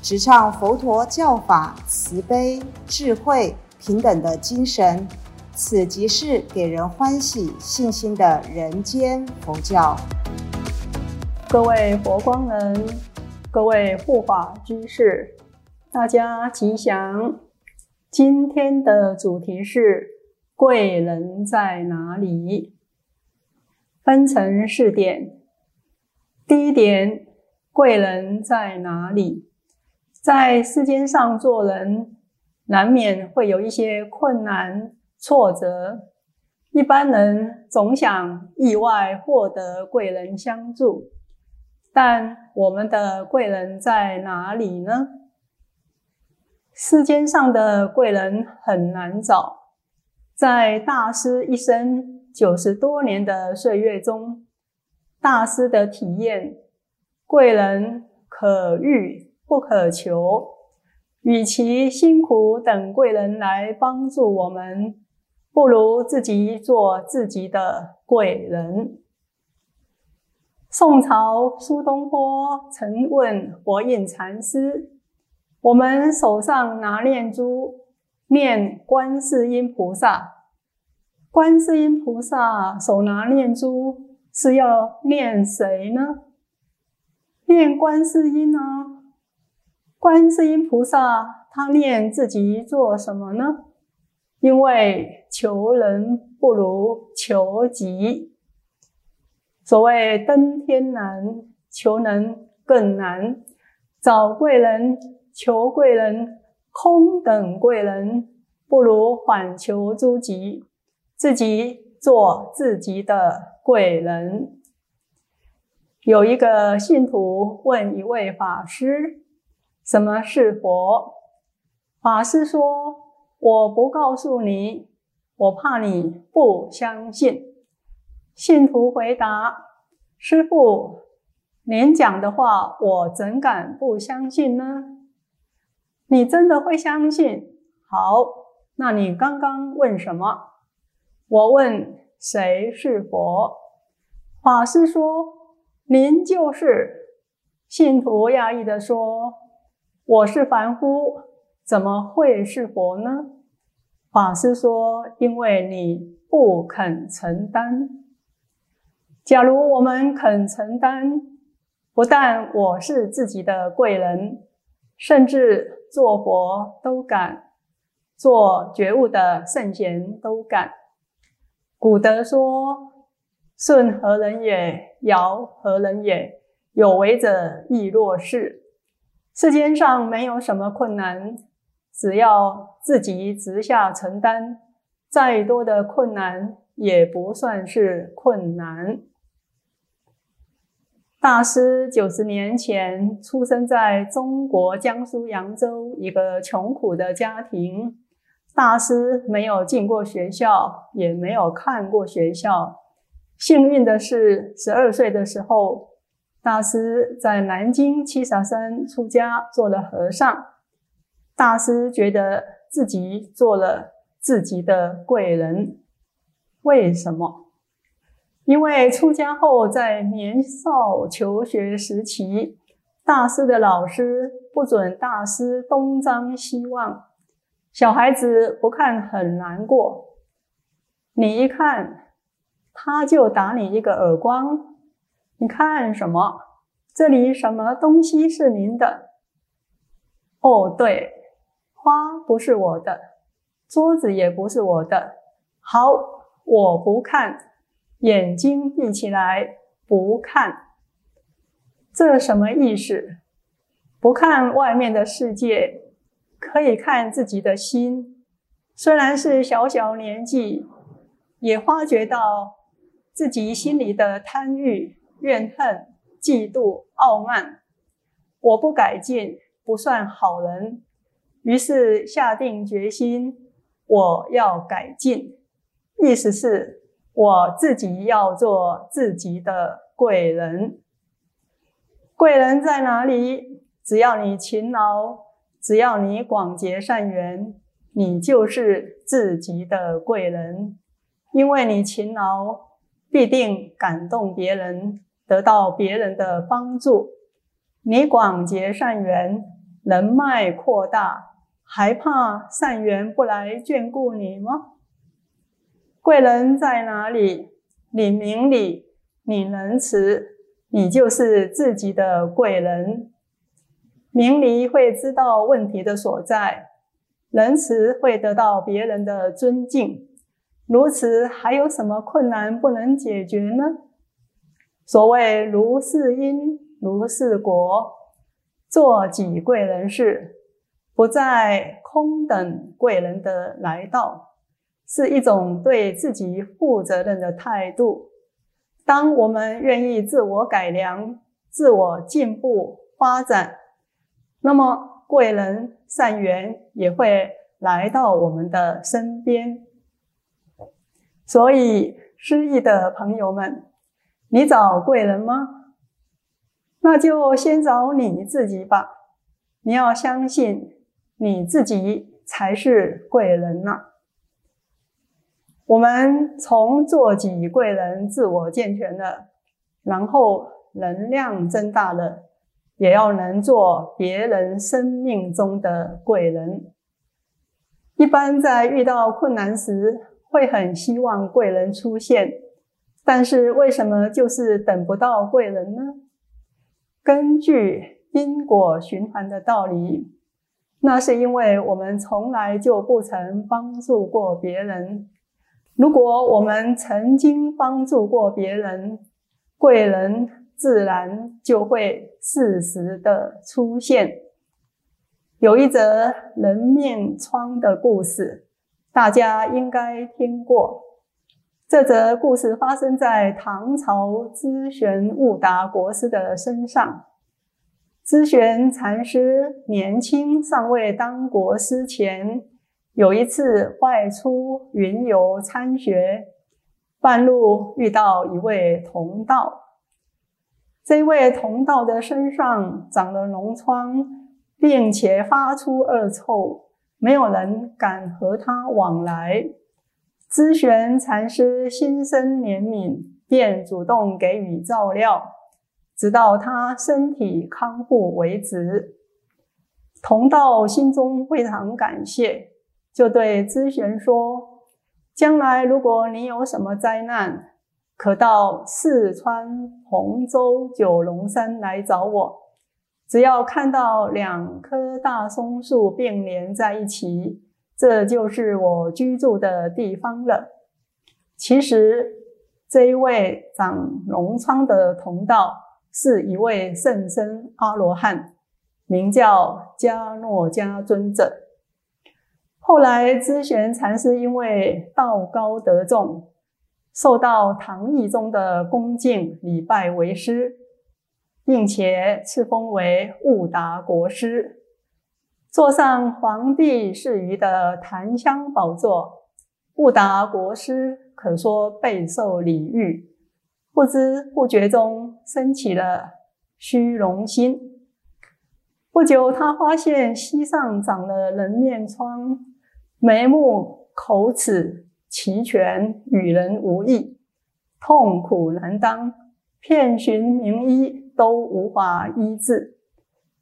直唱佛陀教法慈悲、智慧、平等的精神。此即是给人欢喜、信心的人间佛教。各位佛光人，各位护法居士，大家吉祥。今天的主题是贵人在哪里？分成四点。第一点，贵人在哪里？在世间上做人，难免会有一些困难。挫折，一般人总想意外获得贵人相助，但我们的贵人在哪里呢？世间上的贵人很难找，在大师一生九十多年的岁月中，大师的体验，贵人可遇不可求，与其辛苦等贵人来帮助我们。不如自己做自己的贵人。宋朝苏东坡曾问佛印禅师：“我们手上拿念珠，念观世音菩萨。观世音菩萨手拿念珠，是要念谁呢？念观世音啊！观世音菩萨他念自己做什么呢？”因为求人不如求己。所谓登天难，求人更难。找贵人、求贵人、空等贵人，不如反求诸己，自己做自己的贵人。有一个信徒问一位法师：“什么是佛？”法师说。我不告诉你，我怕你不相信。信徒回答：“师傅，您讲的话，我怎敢不相信呢？你真的会相信？好，那你刚刚问什么？我问谁是佛？法师说：您就是。信徒讶异的说：我是凡夫。怎么会是佛呢？法师说：“因为你不肯承担。假如我们肯承担，不但我是自己的贵人，甚至做佛都敢，做觉悟的圣贤都敢。古德说：‘顺何人也？尧何人也？有为者亦若是。’世间上没有什么困难。”只要自己直下承担，再多的困难也不算是困难。大师九十年前出生在中国江苏扬州一个穷苦的家庭。大师没有进过学校，也没有看过学校。幸运的是，十二岁的时候，大师在南京栖霞山出家，做了和尚。大师觉得自己做了自己的贵人，为什么？因为出家后，在年少求学时期，大师的老师不准大师东张西望，小孩子不看很难过，你一看，他就打你一个耳光。你看什么？这里什么东西是您的？哦，对。花不是我的，桌子也不是我的。好，我不看，眼睛闭起来，不看。这什么意思？不看外面的世界，可以看自己的心。虽然是小小年纪，也发觉到自己心里的贪欲、怨恨、嫉妒、傲慢。我不改进。不算好人，于是下定决心，我要改进。意思是，我自己要做自己的贵人。贵人在哪里？只要你勤劳，只要你广结善缘，你就是自己的贵人。因为你勤劳，必定感动别人，得到别人的帮助。你广结善缘，人脉扩大，还怕善缘不来眷顾你吗？贵人在哪里？你明理，你仁慈，你就是自己的贵人。明理会知道问题的所在，仁慈会得到别人的尊敬，如此还有什么困难不能解决呢？所谓如是因，如是果，做己贵人事，不在空等贵人的来到，是一种对自己负责任的态度。当我们愿意自我改良、自我进步、发展。那么贵人善缘也会来到我们的身边，所以失意的朋友们，你找贵人吗？那就先找你自己吧。你要相信你自己才是贵人呐。我们从做己贵人、自我健全了，然后能量增大了。也要能做别人生命中的贵人。一般在遇到困难时，会很希望贵人出现，但是为什么就是等不到贵人呢？根据因果循环的道理，那是因为我们从来就不曾帮助过别人。如果我们曾经帮助过别人，贵人。自然就会适时的出现。有一则人面疮的故事，大家应该听过。这则故事发生在唐朝知玄悟达国师的身上。知玄禅师年轻，尚未当国师前，有一次外出云游参学，半路遇到一位同道。这位同道的身上长了脓疮，并且发出恶臭，没有人敢和他往来。知玄禅师心生怜悯，便主动给予照料，直到他身体康复为止。同道心中非常感谢，就对知玄说：“将来如果你有什么灾难，”可到四川洪州九龙山来找我，只要看到两棵大松树并联在一起，这就是我居住的地方了。其实这一位长脓疮的同道是一位圣僧阿罗汉，名叫迦诺迦尊者。后来知玄禅师因为道高德重。受到唐懿宗的恭敬礼拜为师，并且赐封为悟达国师，坐上皇帝赐予的檀香宝座。悟达国师可说备受礼遇，不知不觉中升起了虚荣心。不久，他发现膝上长了人面疮，眉目口齿。齐全与人无异，痛苦难当，遍寻名医都无法医治。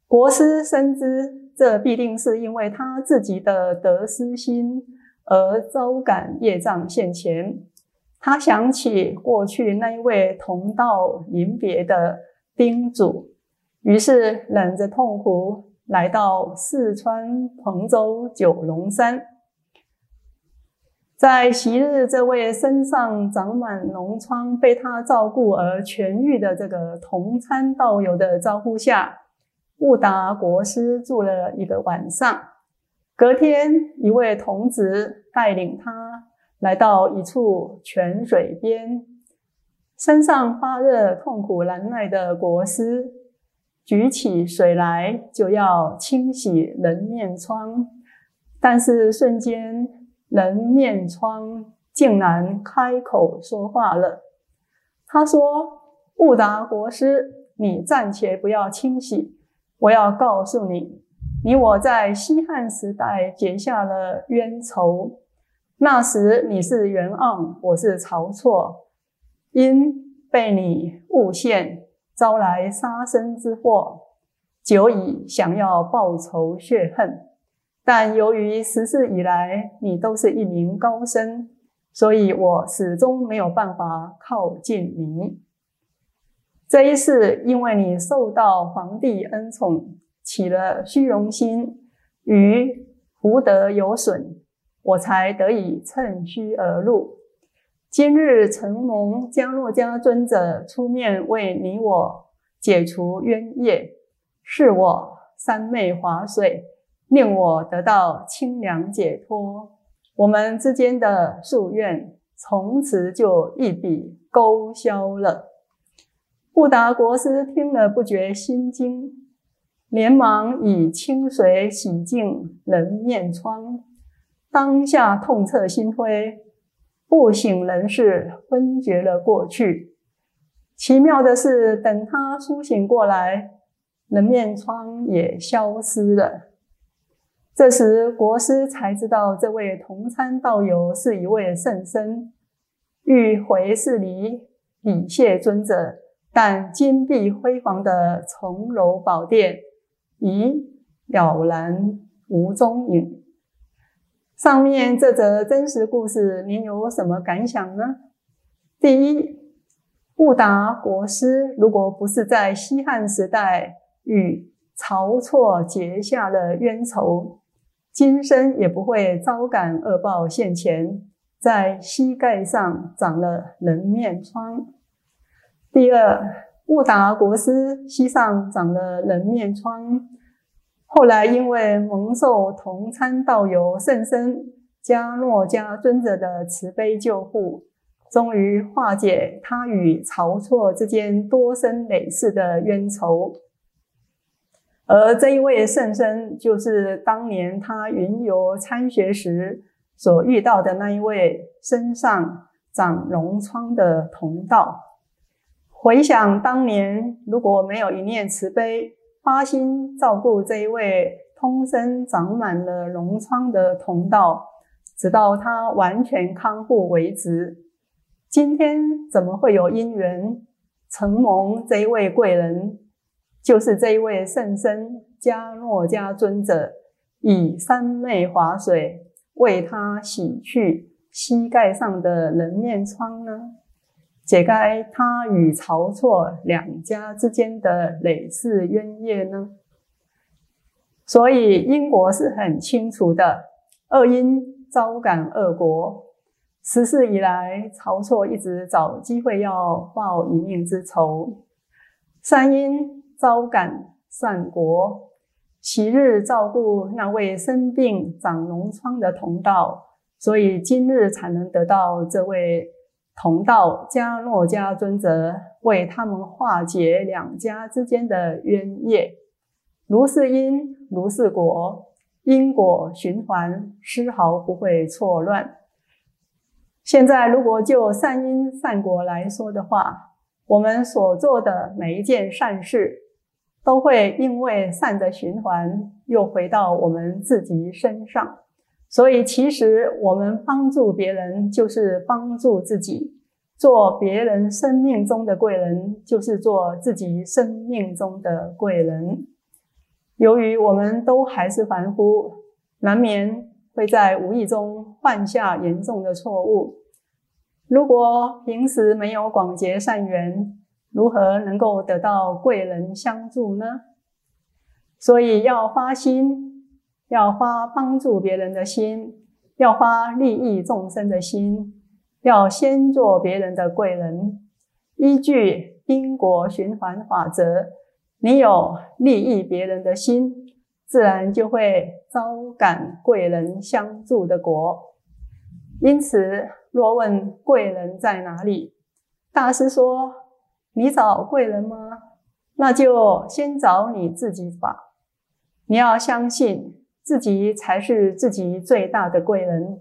国师深知这必定是因为他自己的得失心而招感业障现前。他想起过去那一位同道临别的叮嘱，于是忍着痛苦来到四川彭州九龙山。在昔日这位身上长满脓疮、被他照顾而痊愈的这个同参道友的招呼下，悟达国师住了一个晚上。隔天，一位童子带领他来到一处泉水边，身上发热、痛苦难耐的国师举起水来就要清洗人面疮，但是瞬间人面疮竟然开口说话了。他说：“悟达国师，你暂且不要清洗，我要告诉你，你我在西汉时代结下了冤仇。那时你是袁盎，我是曹错，因被你诬陷。”招来杀身之祸，久已想要报仇雪恨，但由于十世以来你都是一名高僧，所以我始终没有办法靠近你。这一世，因为你受到皇帝恩宠，起了虚荣心，与福德有损，我才得以趁虚而入。今日承蒙迦诺迦尊者出面为你我解除冤业，是我三昧华水，令我得到清凉解脱。我们之间的夙愿从此就一笔勾销了。布达国师听了不觉心惊，连忙以清水洗净人面疮，当下痛彻心扉。不省人事，昏厥了过去。奇妙的是，等他苏醒过来，人面疮也消失了。这时，国师才知道这位同参道友是一位圣僧，欲回寺里礼谢尊者，但金碧辉煌的重楼宝殿已了然无踪影。上面这则真实故事，您有什么感想呢？第一，悟达国师如果不是在西汉时代与曹错结下了冤仇，今生也不会遭感恶报现前，在膝盖上长了人面疮。第二，悟达国师膝上长了人面疮。后来，因为蒙受同参道友圣僧迦诺迦尊者的慈悲救护，终于化解他与曹错之间多生累世的冤仇。而这一位圣僧，就是当年他云游参学时所遇到的那一位身上长脓疮的同道。回想当年，如果没有一念慈悲，花心照顾这一位通身长满了脓疮的同道，直到他完全康复为止。今天怎么会有因缘承蒙这一位贵人，就是这一位圣僧迦诺迦尊者，以三昧华水为他洗去膝盖上的人面疮呢？解开他与曹错两家之间的累世冤业呢？所以因果是很清楚的，恶因招感恶果。十世以来，曹错一直找机会要报一命之仇；善因招感善果，昔日照顾那位生病长脓疮的同道，所以今日才能得到这位。同道迦诺迦尊者为他们化解两家之间的冤业，如是因，如是果，因果循环，丝毫不会错乱。现在，如果就善因善果来说的话，我们所做的每一件善事，都会因为善的循环，又回到我们自己身上。所以，其实我们帮助别人，就是帮助自己。做别人生命中的贵人，就是做自己生命中的贵人。由于我们都还是凡夫，难免会在无意中犯下严重的错误。如果平时没有广结善缘，如何能够得到贵人相助呢？所以要发心。要发帮助别人的心，要发利益众生的心，要先做别人的贵人。依据因果循环法则，你有利益别人的心，自然就会招感贵人相助的果。因此，若问贵人在哪里，大师说：“你找贵人吗？那就先找你自己吧。你要相信自己才是自己最大的贵人。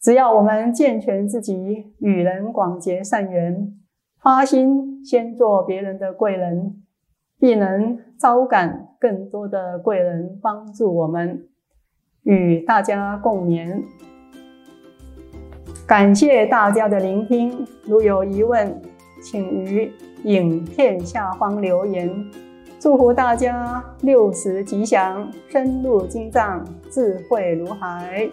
只要我们健全自己，与人广结善缘，发心先做别人的贵人，必能招感更多的贵人帮助我们，与大家共勉。感谢大家的聆听，如有疑问，请于影片下方留言。祝福大家六十吉祥，深入经藏，智慧如海。